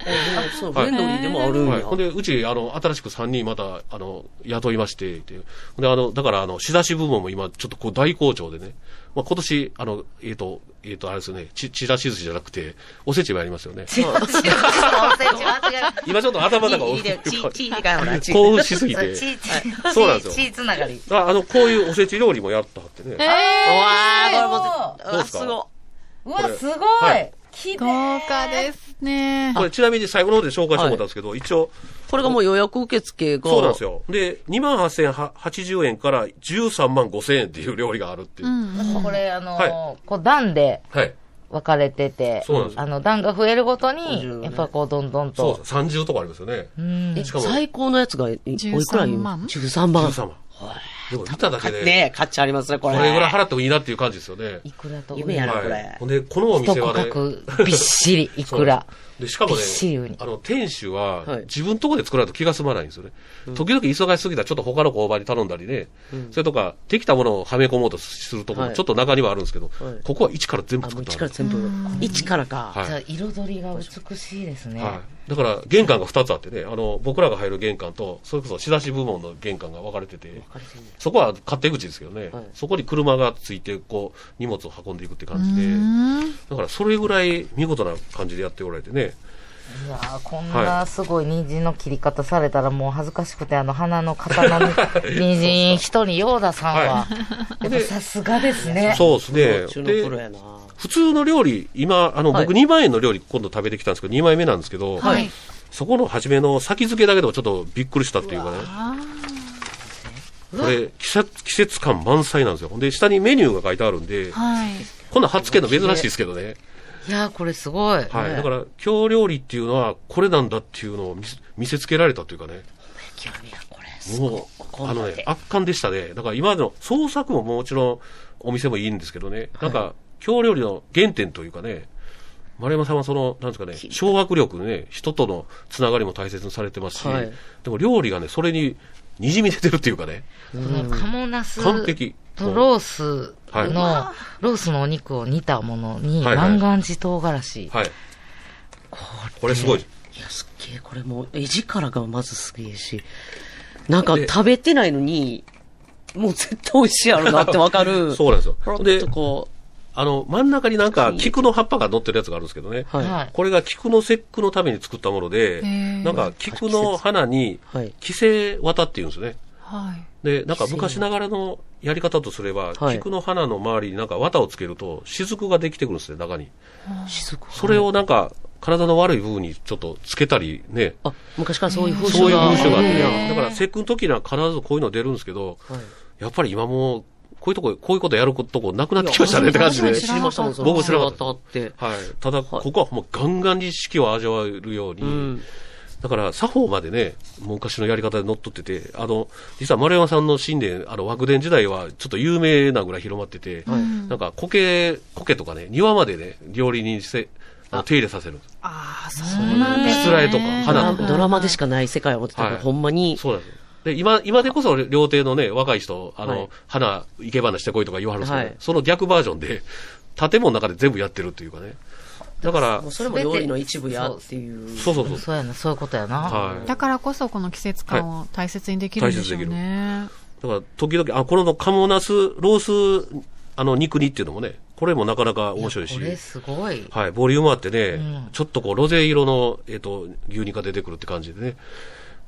そう、はいフレンドリーでもあるんはい。や。ほんで、うち、あの、新しく3人また、あの、雇いまして、っていうほんで、あの、だから、あの、仕出し部門も今、ちょっとこう、大好調でね。まあ、今年、あの、えっ、と、えっ、と、あれですよね、ち、ちらし寿司じゃなくて、おせちもやりますよね。今ちょっと頭の中いいね、チー、チーでかいほら、チー。興奮しすぎて。そうなんですよチーつながり。ああの、こういうおせち料理もやったってね。うわー、これもどうですうわ、すごいはい豪華ですね。これ、ちなみに最後の方で紹介してもらったんですけど、一応、これがもう予約受付が。そうなんですよ。で、28,080円から13万5千円っていう料理があるっていう。これ、あのはいこう、段ではい。分かれててそうなんです、よあの、段が増えるごと50に、ねやっぱこう、どんどんとそうです。30とかありますよね。うんえしかも最高のやつがい、おいくら言う13万 ?13 万。13万。でも見ただけで、ねえ、価値ありますね、これ。これぐらい払ってもいいなっていう感じですよね。いくらと夢やなはこれい。ほんで、このお一店はね、びっしり、いくら。で、しかもねあの、店主ははい、自分とこで作らないと気が済まないんですよね。時々忙しすぎたらちょっと他の工場に頼んだりね、それとか、できたものをはめ込もうとするところちょっと中にはあるんですけどはい、ここは一から全部作ってある。一から全部。一からか。彩りが美しいですね。はい。だから、玄関が2つあってね、あの、僕らが入る玄関と、それこそ仕出し部門の玄関が分かれてて、そこは勝手口ですけどね、はいそこに車がついて、こう、荷物を運んでいくって感じで、うんだからそれぐらい見事な感じでやっておられてね、いやーこんなすごい人参の切り方されたらもう恥ずかしくて、あの鼻の刀の 人参一人、ヨーダさんは。やっぱさすがですね。そうですね。普通の料理、今、あの、はい僕2万円の料理今度食べてきたんですけど、2枚目なんですけど、はい。そこの初めの先付けだけでもちょっとびっくりしたっていうかね。これ、季節、季節感満載なんですよ。で、下にメニューが書いてあるんで、はい。こんなん初けの珍しいですけどね。いやーこれすごい。はい。だから、京料理っていうのは、これなんだっていうのを見せ見せつけられたというかね。興味はこれ。もう、あのね、圧巻でしたね。だから今までの創作ももちろんお店もいいんですけどね、なんか、京料理の原点というかね、丸山さんはその、なんですかね、掌握力ね、人とのつながりも大切にされてますし、はいでも料理がね、それに滲み出てるっていうかね、このカモナス完璧。とロースはいの、ロースのお肉を煮たものに、はいはい万願寺唐辛子。はい。これすごい。いや、すっげえ、これもう、絵力がまずすげえし、なんかで食べてないのに、もう絶対美味しいやろなってわかる。そうなんですよでとこあの、真ん中になんか、菊の葉っぱが乗ってるやつがあるんですけどね。う、はい。はい。これが菊の節句のために作ったもので、ーなんか菊の花にはい、寄生綿っていうんですね。はい。で、なんか昔ながらのやり方とすれば、はい菊の花の周りになんか綿をつけると、雫ができてくるんですね、中に。雫それをなんか、体の悪い部分にちょっとつけたりね、あ、昔からそういう風そういう習が風習があって。だから、節句の時には必ずこういうの出るんですけど、はいやっぱり今もう、こういうとこ、こういうことやるとこなくなってきましたねって感じで。知りましたもん、そ僕も知らなかった姿って。はい。ただ、ここはもうガンガンに四季を味わえるように、うん。だから、作法までね、昔のやり方で乗っ取ってて、あの、実は丸山さんの神殿、あの、枠伝時代はちょっと有名なぐらい広まってて、なんか苔、苔とかね、庭までね、料理人せ、あの手入れさせる。ああ、そうなんですね。しつらえとか花とかドラマでしかない世界を思ってたほんまに、そうなんですよ。で、今、今でこそ料亭のね、若い人、あの、はい花、生け花してこいとか言わはるんですけど、はいその逆バージョンで、建物の中で全部やってるっていうかね。だからそれも料理の一部やっていう。そうそうそう。そうやな、そういうことやな。はい。だからこそこの季節感を大切にできるんでしょうね。だから、時々、あ、このカモナス、ロース、あの、肉煮っていうのもね、これもなかなか面白いしこ、れすごい。はい、ボリュームあってね、んちょっとこう、ロゼ色の、えっ、と、牛肉が出てくるって感じでね。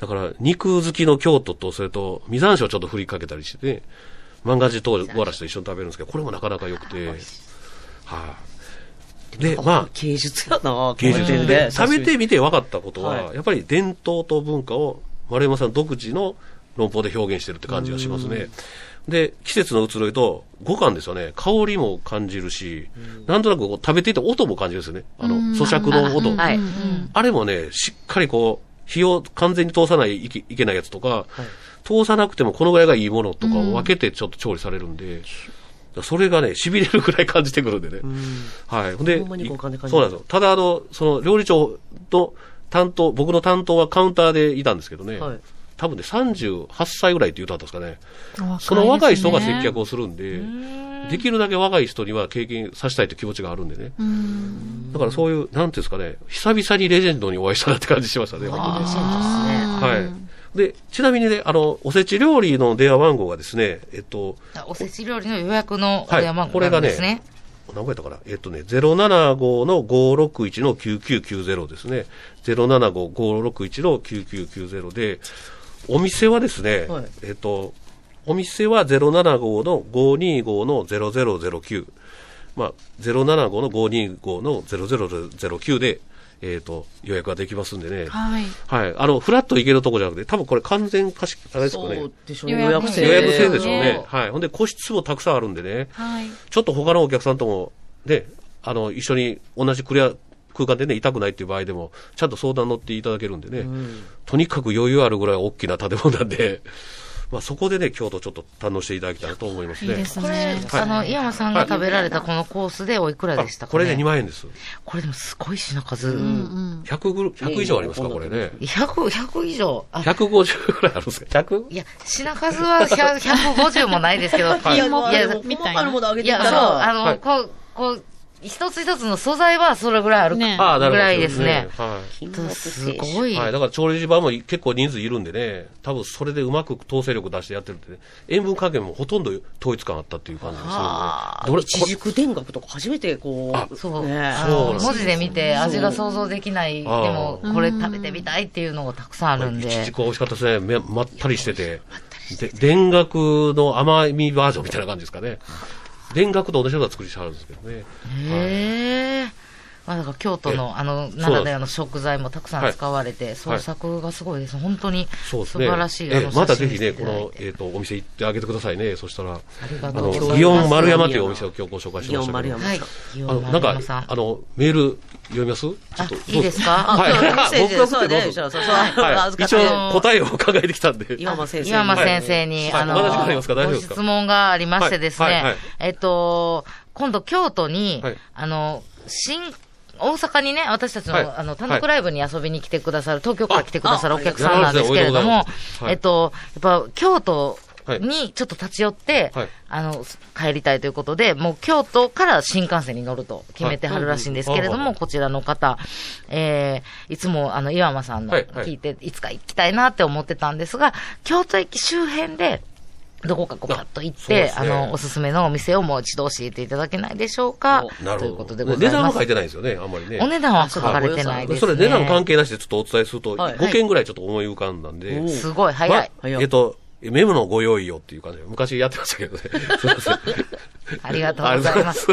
だから、肉好きの京都と、それと、実山椒をちょっと振りかけたりしてね、万願寺唐辛子と一緒に食べるんですけど、これもなかなか良くて、はい、で、まあ、芸術やな芸術でね食べてみて分かったことは、はいやっぱり伝統と文化を丸山さん独自の論法で表現してるって感じがしますね。で、季節の移ろいと五感ですよね。香りも感じるし、なんとなくこう食べていて音も感じるんですよね。あの、咀嚼の音。はい。あれもね、しっかりこう、火を完全に通さないいけいけないやつとか、通さなくてもこのぐらいがいいものとかを分けてちょっと調理されるんで、それがね、痺れるぐらい感じてくるんでね。はい。ほんで、そうなんですよ。ただ、あの、その料理長と担当、僕の担当はカウンターでいたんですけどね、はい多分ね、38歳ぐらいって言うたんですかね。ねその若い人が接客をするんで、できるだけ若い人には経験させたいという気持ちがあるんでね。だからそういう、なんていうんですかね、久々にレジェンドにお会いしたなって感じしましたね。はい。で、ちなみにね、あの、おせち料理の電話番号がですね、えっと、おせち料理の予約の電話番号これがねですね。何個やったかな？えっとね、075の561の9990ですね。075-561の9990で、お店はですね、はいえっと、お店は075の525の0009。まあ、075の525の0009で、えっ、と、予約ができますんでね。はい。はい。あの、フラッと行けるとこじゃなくて、多分これ完全貸し、あれですかねそう。でしょうね。予約制でしょうねね。はい。ほんで、個室もたくさんあるんでね。はい。ちょっと他のお客さんとも、ね、あの、一緒に同じクリア空間でね、痛くないっていう場合でも、ちゃんと相談乗っていただけるんでね、とにかく余裕あるぐらい大きな建物なんで、まあそこでね、京都ちょっと堪能していただきたいなと思いますね。いいですこれね。、あの、井山さんが食べられたこのコースでおいくらでしたかね？あこれね、2万円です。これでもすごい品数。うん。100ぐる、100以上ありますか、これね。100、100以上。あ、150ぐらいあるんですか ?100? いや、品数は100 150もないですけど、はいいや、いや、いやでも細かいものあげいや、そう、あの、はいこう、こう、一つ一つの素材はそれぐらいあるねああ、なるほど。ぐらいですね。はい。すごい。はい。だから調理場も結構人数いるんでね、多分それでうまく統制力出してやってるってね、塩分加減もほとんど統一感あったっていう感じですはあよね。どれ、一軸田楽とか初めてこあう、そう。ねそう文字で見て味が想像できない。でも、これ食べてみたいっていうのがたくさんあるんでじ。くは美味しかったですね。めまったりしてて。で、田楽の甘みバージョンみたいな感じですかね。田楽と同じような作りしてあるんですけどね。へえ。まあ、だから京都のあの、ならではの食材もたくさん使われて、創作がすごいです。本当に素。晴らしい。えあのまたぜひね、このえっ、と、お店行ってあげてくださいね。そしたら、あの、祇園丸山というお店を今日ご紹介し祇ましたけど。なんかあの、メール読みます？ちょっあと。いいですか？はい。メッセージ僕がそうね送ってどうぞそうそう。はい。一応答えを考えてきたんで。岩間先生に。質問がありましてですね、はい。はい。はい。えっと、今度京都に、はい。あの、新、大阪にね、私たちの、はい。あの、単独ライブに遊びに来てくださる、東京から来てくださるあお客さんなんですけれどもえっと、やっぱ京都はい。にちょっと立ち寄って、はい。あの、帰りたいということで、もう京都から新幹線に乗ると決めてはるらしいんですけれども、はい。うん。こちらの方、えー、いつもあの、岩間さんのはい。はい。聞いて、いつか行きたいなって思ってたんですが、京都駅周辺で、どこかこうパッと行って、あねあの、おすすめのお店をもう一度教えていただけないでしょうかなるほど。ということでございます。値段は書いてないですよね、あんまりね。お値段は書かれてないです、ね。それ値段関係なしでちょっとお伝えすると、はい5件ぐらいちょっと思い浮かんだんで。すごい早い。まえっと、メモのご用意をっていう感じで、昔やってましたけどね。すいません。ありがとうございます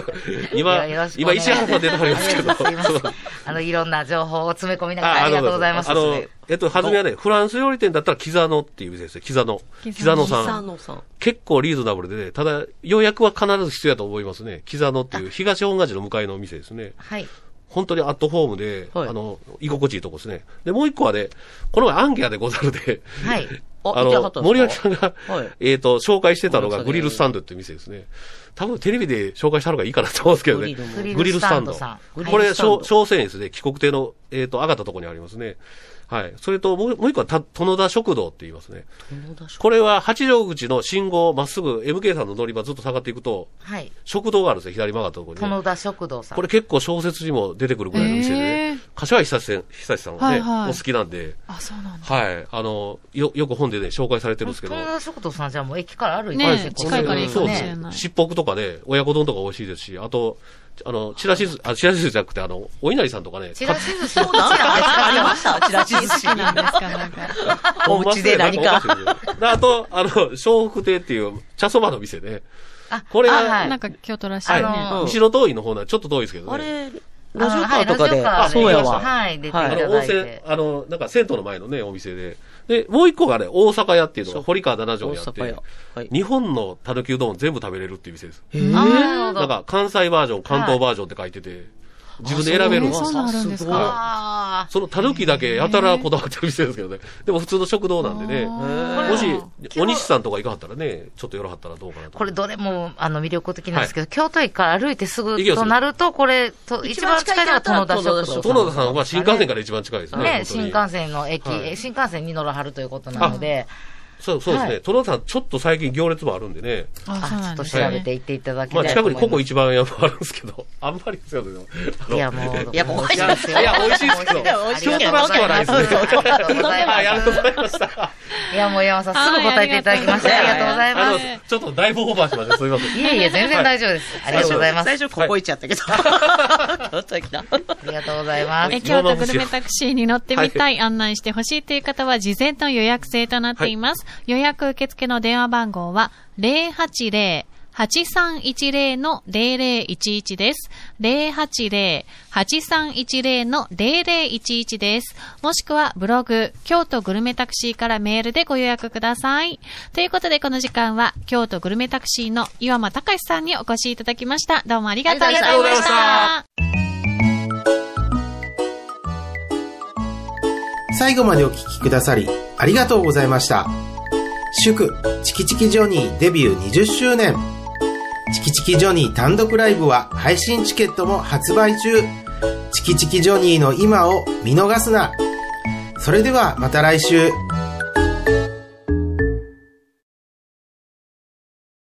今、今石原さん出てはりますけど。あの、いろんな情報を詰め込みながらありがとうございます。あの、えっと、はじめはね、フランス料理店だったら、キザノっていう店ですよ。キザノ。キザノさん。結構リーズナブルでね、ただ、予約は必ず必要だと思いますね。キザノっていう東本願寺の向かいのお店ですね。はい。本当にアットホームで、はいあの、居心地いいとこですね。で、もう一個はね、この前アンギャでござるで、はい。あの、森脇さんが、はいえっ、と、紹介してたのがグリルスタンドっていう店ですね。多分テレビで紹介したのがいいかなと思うんですけどね。グリルスタンド。ンドこれ、グリルスタンド小小線ですね。帰国亭の、えっ、と、上がったところにありますね。はい。それと、もうもう一個はた、殿田食堂って言いますね。これは八丈口の信号まっすぐ MK さんの乗り場ずっと下がっていくと、はい。食堂があるんですよ。左曲がったところにね、殿田食堂さん。これ結構小説にも出てくるぐらいの店でへねー。柏井久志さん久志さんはね、はいはいお好きなんで、あ、そうなんだ。はい。あの、よ、よく本でね、紹介されてるんですけど。殿田食堂さんじゃあもう駅から歩いてねえ結構近いから行くかもしれねない。しっぽくとかね、親子丼とか美味しいですし、あと、あの、ちらしず、あ、ちらしずじゃなくて、あの、お稲荷さんとかね、ちらし寿司好きなんですかありました？ちらし寿司好きなんですか、なんか。お家で何か。であと、あの、笑福亭っていう茶そばの店ね。あこれはあはいなんか京都らしいね。はい。あの西の遠いの方ならちょっと遠いですけどね。あれ、あラジオカーとかで。あそうやわはい、出ていたあの、温泉。あの、なんか銭湯の前のね、お店で。で、もう一個がね、大阪屋っていうのが堀川七条にあって大阪屋、はい日本のたぬきうどん全部食べれるっていう店です。へあーなるほど。なんか、関西バージョン、関東バージョンって書いてて、自分で選べるんですえーそのたぬきだけやたらこだわってる店ですけどね。でも普通の食堂なんでね。ーもし、お西さんとか行かはったらね、ちょっとよろはったらどうかなと。これどれも、あの、魅力的なんですけど、京都駅から歩いてすぐとなると、これ、と一番近いのが殿田食堂さん。園田さんは新幹線から一番近いですね。ね、新幹線の駅、はい新幹線に乗らはるということなので、そうそうですね。はい園田さん、ちょっと最近行列もあるんでね。あ、ちょっと。調べていっていただきたまあいと思います。近くにココ一番屋もあるんですけど、あんまりですよね。いや、もう、いやもう美味しいですよ。いや美味しいですけど京都らしくはないですねありがとうございました。す。いや、もう山さん、すぐ答えていただきまして、はいありがとうございます。、ちょっとだいぶオーバーしました。すみません。いえいえ、全然大丈夫です。ありがとうございます。最初ここ行っちゃったけど。ありがとうございます。え京都グルメタクシーに乗ってみたい、案内してほしいという方は事前の予約制となっています。予約受付の電話番号は080-8310-0011です。080-8310-0011です。もしくはブログ、京都グルメタクシーからメールでご予約ください。ということでこの時間は京都グルメタクシーの岩間隆さんにお越しいただきました。どうもありがとうございました。最後までお聞きくださり、ありがとうございました。祝、チキチキジョニーデビュー20周年。チキチキジョニー単独ライブは配信チケットも発売中。チキチキジョニーの今を見逃すな。それではまた来週。